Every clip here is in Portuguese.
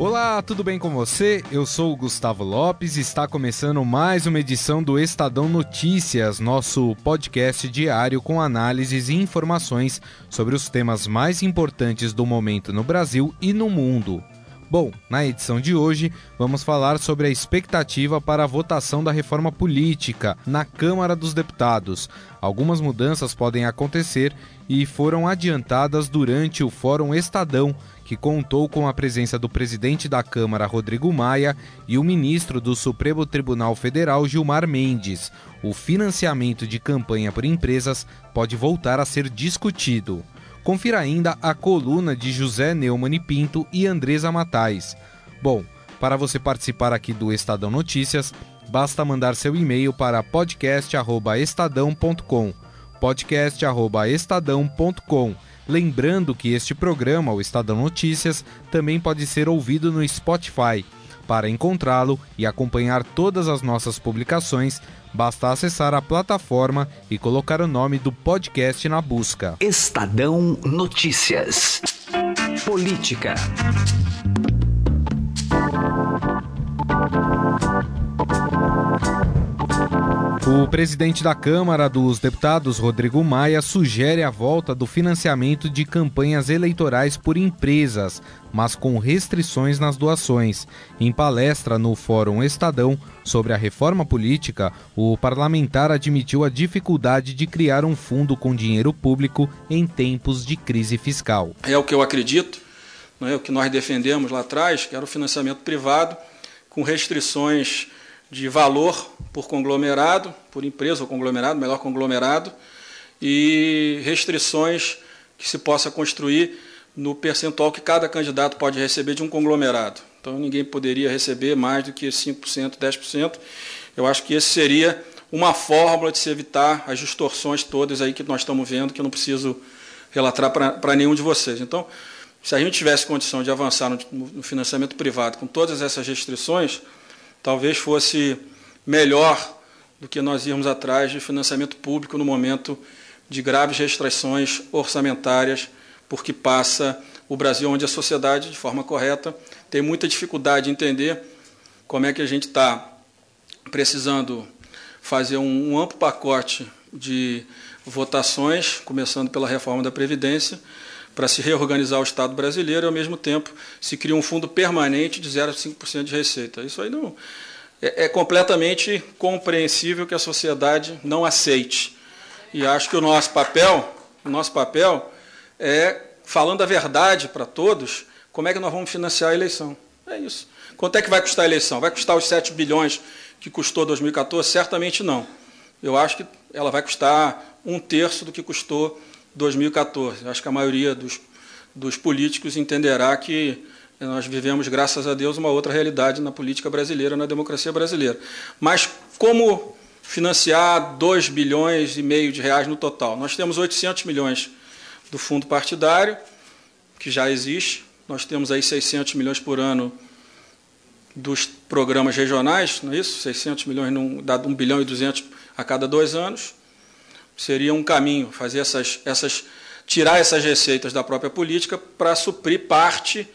Olá, tudo bem com você? Eu sou o Gustavo Lopes e está começando mais uma edição do Estadão Notícias, nosso podcast diário com análises e informações sobre os temas mais importantes do momento no Brasil e no mundo. Bom, na edição de hoje vamos falar sobre a expectativa para a votação da reforma política na Câmara dos Deputados. Algumas mudanças podem acontecer e foram adiantadas durante o Fórum Estadão, que contou com a presença do presidente da Câmara, Rodrigo Maia, e o ministro do Supremo Tribunal Federal, Gilmar Mendes. O financiamento de campanha por empresas pode voltar a ser discutido. Confira ainda a coluna de José Neumann e Pinto e Andresa Matais. Bom, para você participar aqui do Estadão Notícias, basta mandar seu e-mail para podcast@estadão.com. podcast@estadão.com Lembrando que este programa, o Estadão Notícias, também pode ser ouvido no Spotify. Para encontrá-lo e acompanhar todas as nossas publicações, basta acessar a plataforma e colocar o nome do podcast na busca. Estadão Notícias. Política. O presidente da Câmara dos Deputados, Rodrigo Maia, sugere a volta do financiamento de campanhas eleitorais por empresas, mas com restrições nas doações. Em palestra no Fórum Estadão sobre a reforma política, o parlamentar admitiu a dificuldade de criar um fundo com dinheiro público em tempos de crise fiscal. É o que eu acredito, não é o que nós defendemos lá atrás, que era o financiamento privado com restrições de valor por conglomerado, por empresa ou conglomerado, melhor conglomerado, e restrições que se possa construir no percentual que cada candidato pode receber de um conglomerado. Então ninguém poderia receber mais do que 5%, 10%. Eu acho que esse seria uma fórmula de se evitar as distorções todas aí que nós estamos vendo, que eu não preciso relatar para nenhum de vocês. Então, se a gente tivesse condição de avançar no, no financiamento privado com todas essas restrições, talvez fosse melhor do que nós irmos atrás de financiamento público no momento de graves restrições orçamentárias, porque passa o Brasil, onde a sociedade, de forma correta, tem muita dificuldade de entender como é que a gente está precisando fazer um, um amplo pacote de votações, começando pela reforma da Previdência, para se reorganizar o Estado brasileiro e, ao mesmo tempo, se cria um fundo permanente de 0,5% de receita. Isso aí não é, é completamente compreensível que a sociedade não aceite. E acho que o nosso papel, o nosso papel é, falando a verdade para todos, como é que nós vamos financiar a eleição. É isso. Quanto é que vai custar a eleição? Vai custar os 7 bilhões que custou 2014? Certamente não. Eu acho que ela vai custar um terço do que custou 2014. Acho que a maioria dos, dos políticos entenderá que nós vivemos, graças a Deus, uma outra realidade na política brasileira, na democracia brasileira. Mas como financiar 2 bilhões e meio de reais no total? Nós temos 800 milhões do fundo partidário, que já existe. Nós temos aí 600 milhões por ano dos programas regionais, não é isso? 600 milhões, num, dá 1 bilhão e 200 a cada dois anos seria um caminho fazer essas, essas tirar essas receitas da própria política para suprir parte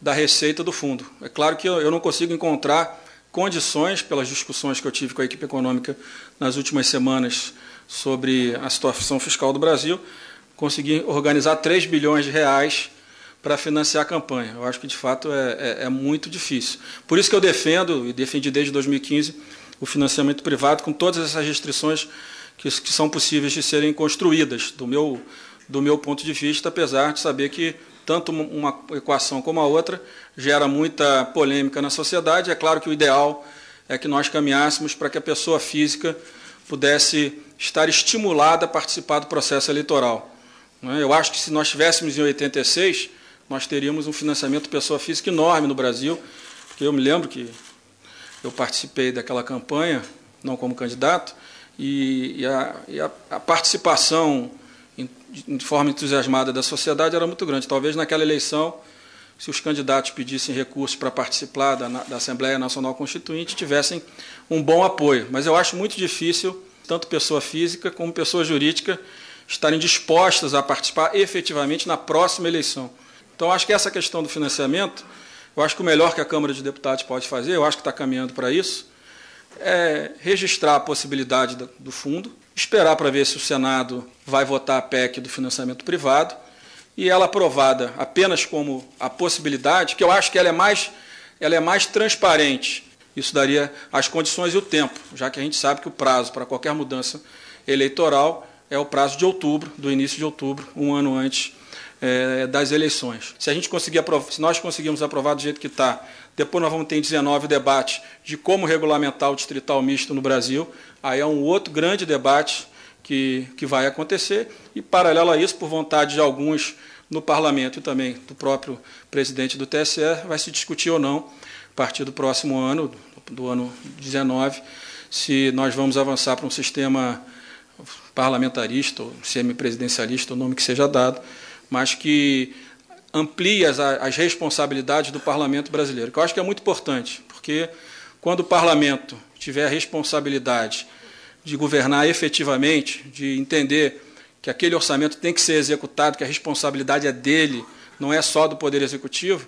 da receita do fundo. É claro que eu não consigo encontrar condições, pelas discussões que eu tive com a equipe econômica nas últimas semanas sobre a situação fiscal do Brasil, conseguir organizar 3 bilhões de reais para financiar a campanha. Eu acho que, de fato, é, é, é muito difícil. Por isso que eu defendo, e defendi desde 2015, o financiamento privado com todas essas restrições que, que são possíveis de serem construídas, do meu, do meu ponto de vista, apesar de saber que tanto uma equação como a outra gera muita polêmica na sociedade. É claro que o ideal é que nós caminhássemos para que a pessoa física pudesse estar estimulada a participar do processo eleitoral. Né? Eu acho que se nós estivéssemos em 86, nós teríamos um financiamento pessoa física enorme no Brasil, porque eu me lembro que eu participei daquela campanha, não como candidato, e, e, a, e a, a, participação em, de forma entusiasmada da sociedade era muito grande. Talvez naquela eleição se os candidatos pedissem recursos para participar da, da, Assembleia Nacional Constituinte, tivessem um bom apoio. Mas eu acho muito difícil, tanto pessoa física como pessoa jurídica, estarem dispostas a participar efetivamente na próxima eleição. Então, acho que essa questão do financiamento, eu acho que o melhor que a Câmara de Deputados pode fazer, eu acho que está caminhando para isso, é registrar a possibilidade do fundo, esperar para ver se o Senado vai votar a PEC do financiamento privado e ela aprovada apenas como a possibilidade, que eu acho que ela é mais, ela é mais transparente. Isso daria as condições e o tempo, já que a gente sabe que o prazo para qualquer mudança eleitoral é o prazo de outubro, do início de outubro, um ano antes é, das eleições. Se a gente conseguir se nós conseguirmos aprovar do jeito que está, depois nós vamos ter em 19 o debate de como regulamentar o distrital misto no Brasil. Aí é um outro grande debate que, que vai acontecer, e paralelo a isso, por vontade de alguns no parlamento e também do próprio presidente do TSE, vai se discutir ou não, a partir do próximo ano, do ano 19, se nós vamos avançar para um sistema parlamentarista ou semipresidencialista, o nome que seja dado, mas que amplie as, as responsabilidades do parlamento brasileiro, que eu acho que é muito importante, porque quando o parlamento tiver a responsabilidade de governar efetivamente, de entender que aquele orçamento tem que ser executado, que a responsabilidade é dele, não é só do Poder Executivo,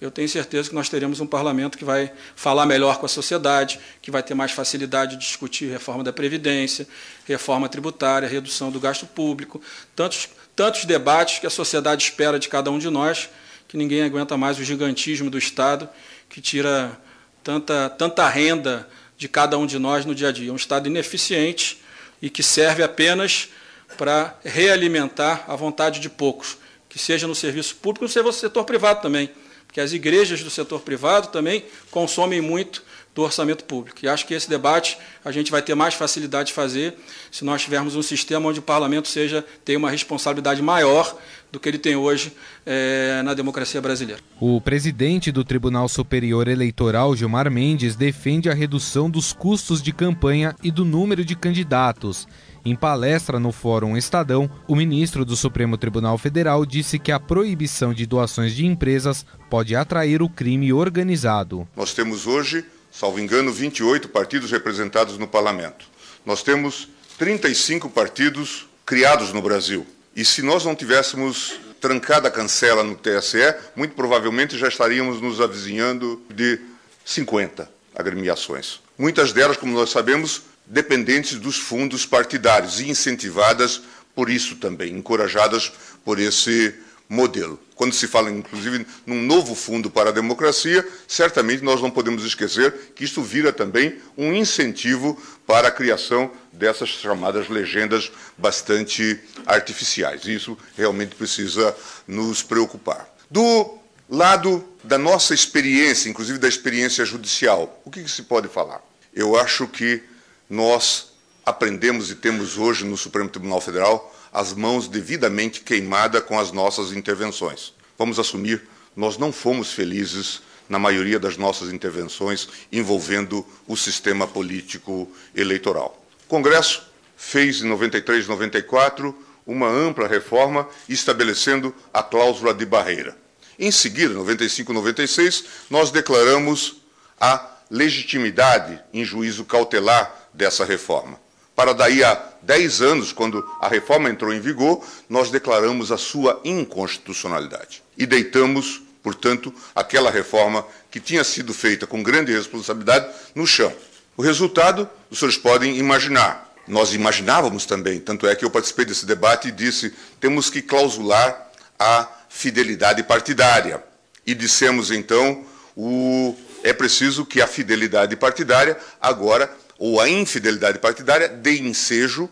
eu tenho certeza que nós teremos um parlamento que vai falar melhor com a sociedade, que vai ter mais facilidade de discutir reforma da Previdência, reforma tributária, redução do gasto público, tantos, tantos debates que a sociedade espera de cada um de nós, que ninguém aguenta mais o gigantismo do Estado, que tira tanta, tanta renda de cada um de nós no dia a dia. É um Estado ineficiente e que serve apenas para realimentar a vontade de poucos, que seja no serviço público, seja no setor privado também, porque as igrejas do setor privado também consomem muito do orçamento público. E acho que esse debate a gente vai ter mais facilidade de fazer se nós tivermos um sistema onde o parlamento seja tenha uma responsabilidade maior do que ele tem hoje é, na democracia brasileira. O presidente do Tribunal Superior Eleitoral, Gilmar Mendes, defende a redução dos custos de campanha e do número de candidatos. Em palestra no Fórum Estadão, o ministro do Supremo Tribunal Federal disse que a proibição de doações de empresas pode atrair o crime organizado. Nós temos hoje, salvo engano, 28 partidos representados no parlamento. Nós temos 35 partidos criados no Brasil. E se nós não tivéssemos trancado a cancela no TSE, muito provavelmente já estaríamos nos avizinhando de 50 agremiações. Muitas delas, como nós sabemos, dependentes dos fundos partidários e incentivadas por isso também, encorajadas por esse modelo. Quando se fala, inclusive, num novo fundo para a democracia, certamente nós não podemos esquecer que isso vira também um incentivo para a criação dessas chamadas legendas bastante artificiais. Isso realmente precisa nos preocupar. Do lado da nossa experiência, inclusive da experiência judicial, o que, que se pode falar? Eu acho que nós aprendemos e temos hoje no Supremo Tribunal Federal as mãos devidamente queimadas com as nossas intervenções. Vamos assumir, nós não fomos felizes na maioria das nossas intervenções envolvendo o sistema político eleitoral. O Congresso fez em 93 e 94 uma ampla reforma estabelecendo a cláusula de barreira. Em seguida, 95 e 96, nós declaramos a legitimidade em juízo cautelar dessa reforma. Para daí a 10 anos, quando a reforma entrou em vigor, nós declaramos a sua inconstitucionalidade e deitamos, portanto, aquela reforma que tinha sido feita com grande responsabilidade no chão. O resultado, os senhores podem imaginar. Nós imaginávamos também, tanto é que eu participei desse debate e disse: temos que clausular a fidelidade partidária. E dissemos então: o, é preciso que a fidelidade partidária agora ou a infidelidade partidária dê ensejo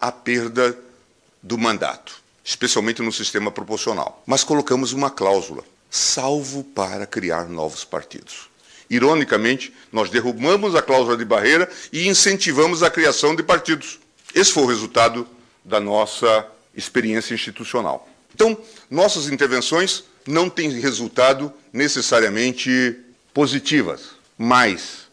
à perda do mandato, especialmente no sistema proporcional. Mas colocamos uma cláusula, salvo para criar novos partidos. Ironicamente, nós derrubamos a cláusula de barreira e incentivamos a criação de partidos. Esse foi o resultado da nossa experiência institucional. Então, nossas intervenções não têm resultado necessariamente positivas, mas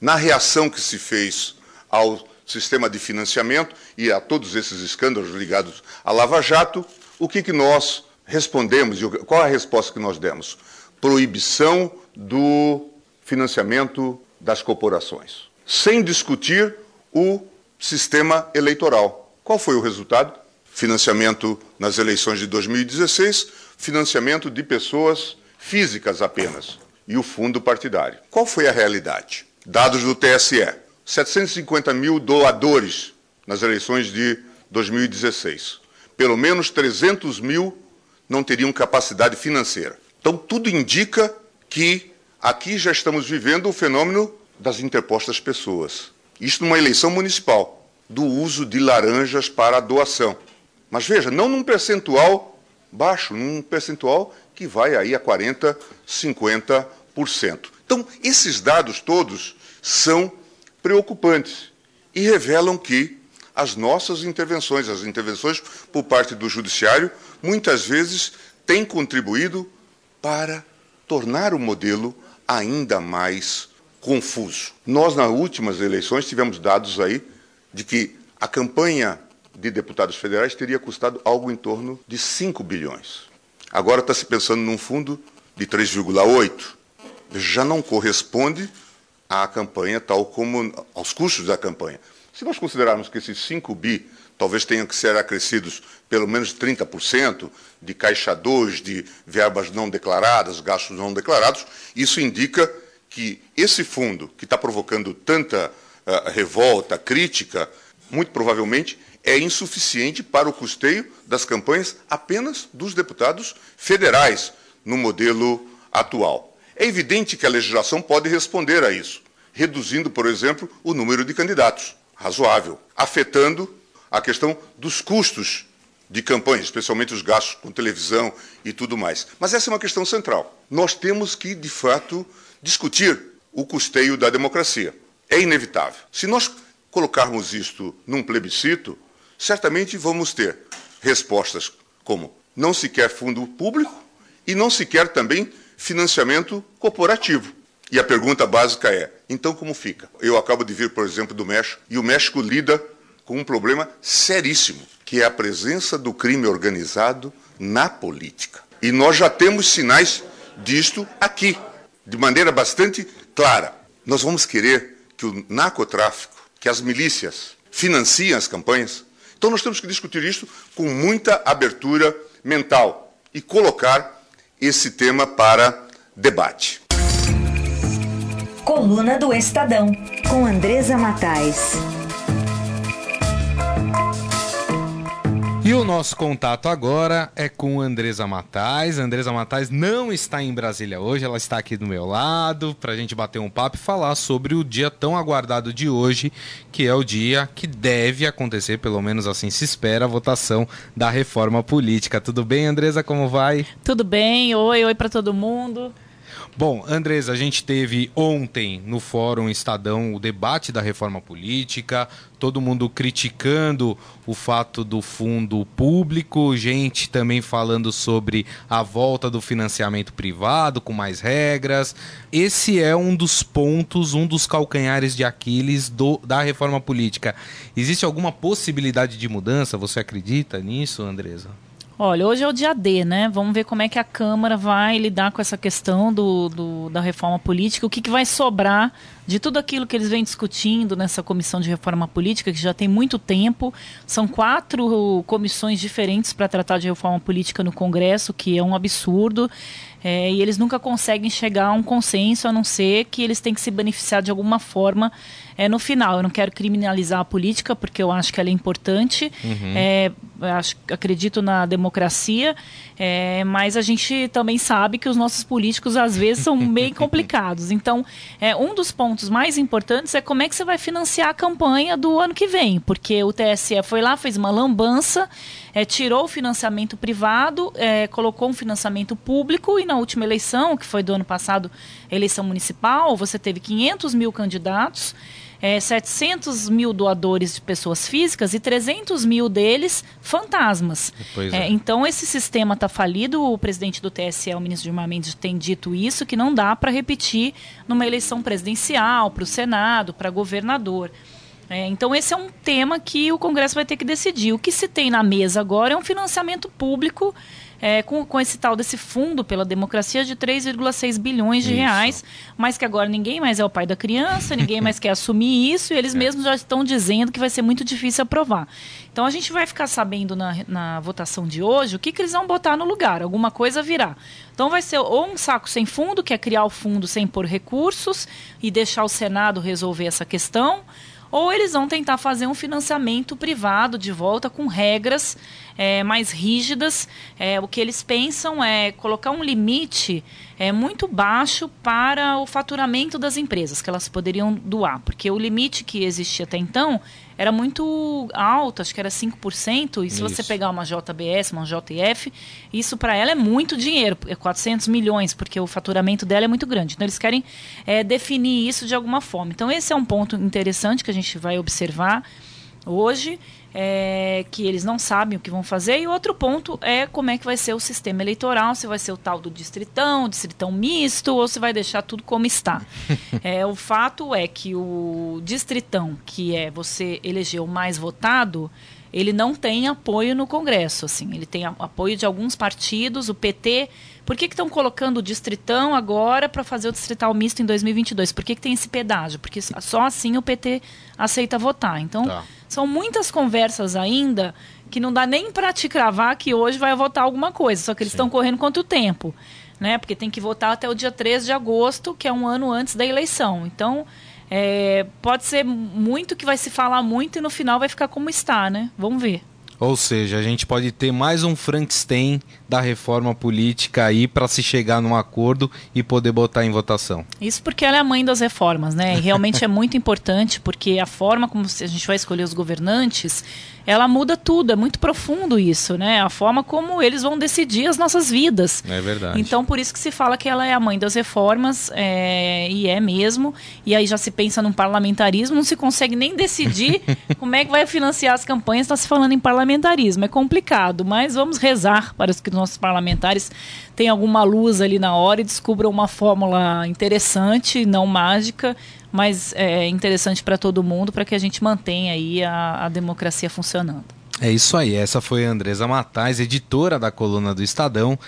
na reação que se fez ao sistema de financiamento e a todos esses escândalos ligados à Lava Jato, o que, que nós respondemos e qual a resposta que nós demos? proibição do financiamento das corporações, sem discutir o sistema eleitoral. Qual foi o resultado? Financiamento nas eleições de 2016, financiamento de pessoas físicas apenas e o fundo partidário. Qual foi a realidade? Dados do TSE: 750 mil doadores nas eleições de 2016. Pelo menos 300 mil não teriam capacidade financeira. Então, tudo indica que aqui já estamos vivendo o fenômeno das interpostas pessoas. Isto numa eleição municipal, do uso de laranjas para a doação. Mas veja, não num percentual baixo, num percentual que vai aí a 40, 50%. Então, esses dados todos são preocupantes e revelam que as nossas intervenções, as intervenções por parte do judiciário, muitas vezes têm contribuído para tornar o modelo ainda mais confuso. Nós, nas últimas eleições, tivemos dados aí de que a campanha de deputados federais teria custado algo em torno de 5 bilhões. Agora está se pensando num fundo de 3,8. Já não corresponde à campanha tal como aos custos da campanha. Se nós considerarmos que esses 5 bi talvez tenham que ser acrescidos pelo menos 30% de caixa 2, de verbas não declaradas, gastos não declarados, isso indica que esse fundo, que está provocando tanta uh, revolta, crítica, muito provavelmente é insuficiente para o custeio das campanhas apenas dos deputados federais no modelo atual. É evidente que a legislação pode responder a isso, reduzindo, por exemplo, o número de candidatos, razoável, afetando a questão dos custos de campanha, especialmente os gastos com televisão e tudo mais. Mas essa é uma questão central. Nós temos que, de fato, discutir o custeio da democracia. É inevitável. Se nós colocarmos isto num plebiscito, certamente vamos ter respostas como não se quer fundo público e não se quer também financiamento corporativo. E a pergunta básica é: então como fica? Eu acabo de vir, por exemplo, do México, e o México lida com um problema seríssimo, que é a presença do crime organizado na política. E nós já temos sinais disto aqui, de maneira bastante clara. Nós vamos querer que o narcotráfico, que as milícias financiem as campanhas, então nós temos que discutir isso com muita abertura mental e colocar esse tema para debate. Coluna do Estadão, com Andresa Matais. E o nosso contato agora é com Andresa Matais. Andresa Matais não está em Brasília hoje, ela está aqui do meu lado para a gente bater um papo e falar sobre o dia tão aguardado de hoje, que é o dia que deve acontecer, pelo menos assim se espera, a votação da reforma política. Tudo bem, Andresa? Como vai? Tudo bem, oi, oi para todo mundo. Bom, Andrés, a gente teve ontem no Fórum Estadão o debate da reforma política, todo mundo criticando o fato do fundo público, gente também falando sobre a volta do financiamento privado com mais regras. Esse é um dos pontos, um dos calcanhares de Aquiles do, da reforma política. Existe alguma possibilidade de mudança? Você acredita nisso, Andresa? Olha, hoje é o dia D, né? Vamos ver como é que a Câmara vai lidar com essa questão do, do, da reforma política, o que, que vai sobrar de tudo aquilo que eles vêm discutindo nessa comissão de reforma política, que já tem muito tempo. São quatro comissões diferentes para tratar de reforma política no Congresso, que é um absurdo. É, e eles nunca conseguem chegar a um consenso, a não ser que eles têm que se beneficiar de alguma forma é, no final. Eu não quero criminalizar a política, porque eu acho que ela é importante. Uhum. É, acho, acredito na democracia, é, mas a gente também sabe que os nossos políticos, às vezes, são bem complicados. Então, é, um dos pontos mais importantes é como é que você vai financiar a campanha do ano que vem, porque o TSE foi lá, fez uma lambança, é, tirou o financiamento privado, é, colocou um financiamento público e na última eleição, que foi do ano passado, eleição municipal, você teve 500 mil candidatos é, 700 mil doadores de pessoas físicas e 300 mil deles fantasmas. É, é. então, esse sistema está falido. O presidente do TSE, o ministro Gilmar Mendes, tem dito isso, que não dá para repetir numa eleição presidencial, para o Senado, para governador. É, então, esse é um tema que o Congresso vai ter que decidir. O que se tem na mesa agora é um financiamento público é, com, com esse tal desse fundo pela democracia de 3,6 bilhões de Isso. reais, mas que agora ninguém mais é o pai da criança, ninguém mais quer assumir isso, e eles mesmos já estão dizendo que vai ser muito difícil aprovar. Então a gente vai ficar sabendo na, na votação de hoje o que, que eles vão botar no lugar, alguma coisa virá. Então vai ser ou um saco sem fundo, que é criar o fundo sem pôr recursos e deixar o Senado resolver essa questão, ou eles vão tentar fazer um financiamento privado de volta com regras é, mais rígidas. É, o que eles pensam é colocar um limite é, muito baixo para o faturamento das empresas que elas poderiam doar, porque o limite que existia até então era muito alto, acho que era 5%, e se você Isso. pegar uma JBS, uma JF, isso para ela é muito dinheiro, é 400 milhões, porque o faturamento dela é muito grande. Então eles querem é, definir isso de alguma forma. Então esse é um ponto interessante que a gente vai observar hoje, é, que eles não sabem o que vão fazer. E outro ponto é como é que vai ser o sistema eleitoral, se vai ser o tal do distritão, distritão misto, ou se vai deixar tudo como está. É, o fato é que o distritão, que é você eleger o mais votado, ele não tem apoio no Congresso, assim, ele tem apoio de alguns partidos, o PT. Por que que estão colocando o distritão agora para fazer o distrital misto em 2022? Por que, que tem esse pedágio? Porque só assim o PT aceita votar. Então, Tá. são muitas conversas ainda que não dá nem para te cravar que hoje vai votar alguma coisa, só que eles estão correndo contra o tempo, né? Porque tem que votar até o dia 13 de agosto, que é um ano antes da eleição. Então, é, pode ser muito que vai se falar muito e no final vai ficar como está, né? Vamos ver. Ou seja, a gente pode ter mais um Frankenstein da reforma política aí para se chegar num acordo e poder botar em votação. Isso porque ela é a mãe das reformas, né? E realmente é muito importante porque a forma como a gente vai escolher os governantes, ela muda tudo, é muito profundo isso, né? A forma como eles vão decidir as nossas vidas. É verdade. Então, por isso que se fala que ela é a mãe das reformas, é, e é mesmo. E aí já se pensa num parlamentarismo, não se consegue nem decidir como é que vai financiar as campanhas, está se falando em parlamentarismo. É complicado, mas vamos rezar para que os nossos parlamentares tenham alguma luz ali na hora e descubram uma fórmula interessante, não mágica, mas é, interessante para todo mundo, para que a gente mantenha aí a, a democracia funcionando. É isso aí, essa foi a Andresa Matais, editora da coluna do Estadão,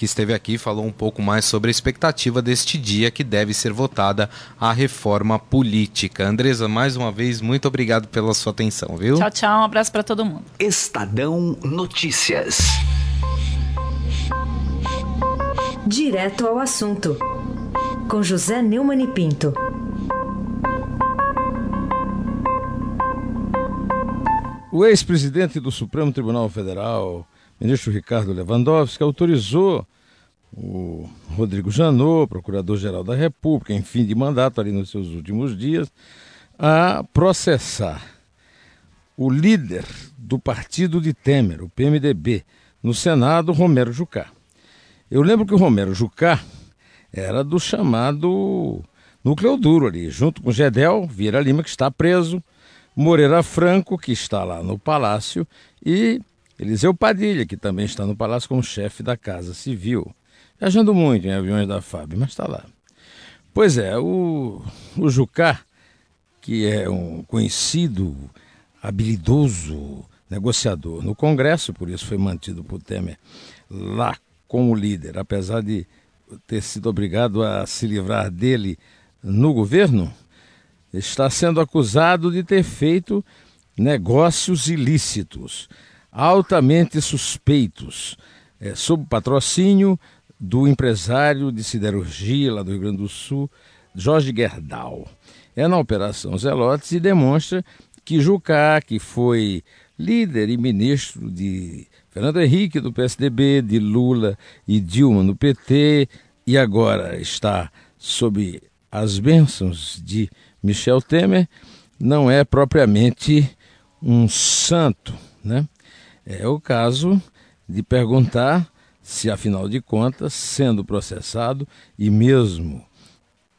que esteve aqui e falou um pouco mais sobre a expectativa deste dia que deve ser votada a reforma política. Andresa, mais uma vez, muito obrigado pela sua atenção, viu? Tchau, tchau, um abraço para todo mundo. Estadão Notícias. Direto ao assunto. Com José Neumann e Pinto. O ex-presidente do Supremo Tribunal Federal, ministro Ricardo Lewandowski, autorizou o Rodrigo Janot, procurador-geral da República, em fim de mandato, ali nos seus últimos dias, a processar o líder do partido de Temer, o PMDB, no Senado, Romero Jucá. Eu lembro que o Romero Jucá era do chamado núcleo duro ali, junto com Gedel Vieira Lima, que está preso, Moreira Franco, que está lá no Palácio, e Eliseu Padilha, que também está no Palácio como chefe da Casa Civil. Viajando muito em aviões da FAB, mas está lá. Pois é, o, o Jucá, que é um conhecido, habilidoso negociador no Congresso, por isso foi mantido por Temer lá como líder, apesar de ter sido obrigado a se livrar dele no governo, está sendo acusado de ter feito negócios ilícitos, altamente suspeitos, é, sob patrocínio do empresário de siderurgia lá do Rio Grande do Sul, Jorge Gerdau. É na Operação Zelotes e demonstra que Jucá, que foi líder e ministro de Fernando Henrique do PSDB, de Lula e Dilma no PT, e agora está sob as bênçãos de Michel Temer, não é propriamente um santo, né? É o caso de perguntar se, afinal de contas, sendo processado e mesmo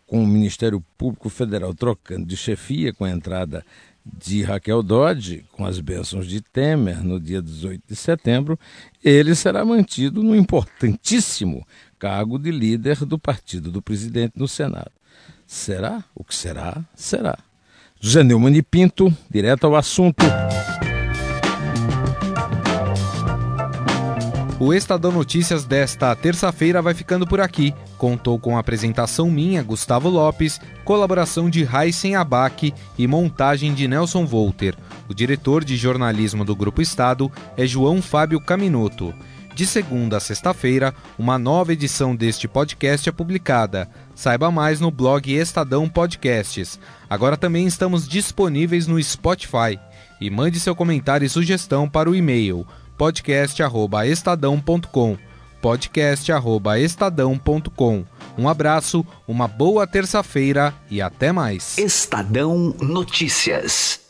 com o Ministério Público Federal trocando de chefia com a entrada de Raquel Dodge, com as bênçãos de Temer no dia 18 de setembro, ele será mantido no importantíssimo cargo de líder do partido do presidente no Senado. Será? O que será? Será. José Neumann e Pinto, direto ao assunto. O Estadão Notícias desta terça-feira vai ficando por aqui. Contou com apresentação minha, Gustavo Lopes, colaboração de Heisen Abac e montagem de Nelson Volter. O diretor de jornalismo do Grupo Estado é João Fábio Caminuto. De segunda a sexta-feira, uma nova edição deste podcast é publicada. Saiba mais no blog Estadão Podcasts. Agora também estamos disponíveis no Spotify. E mande seu comentário e sugestão para o e-mail podcast@estadão.com. podcast@estadão.com. Um abraço, uma boa terça-feira e até mais. Estadão Notícias.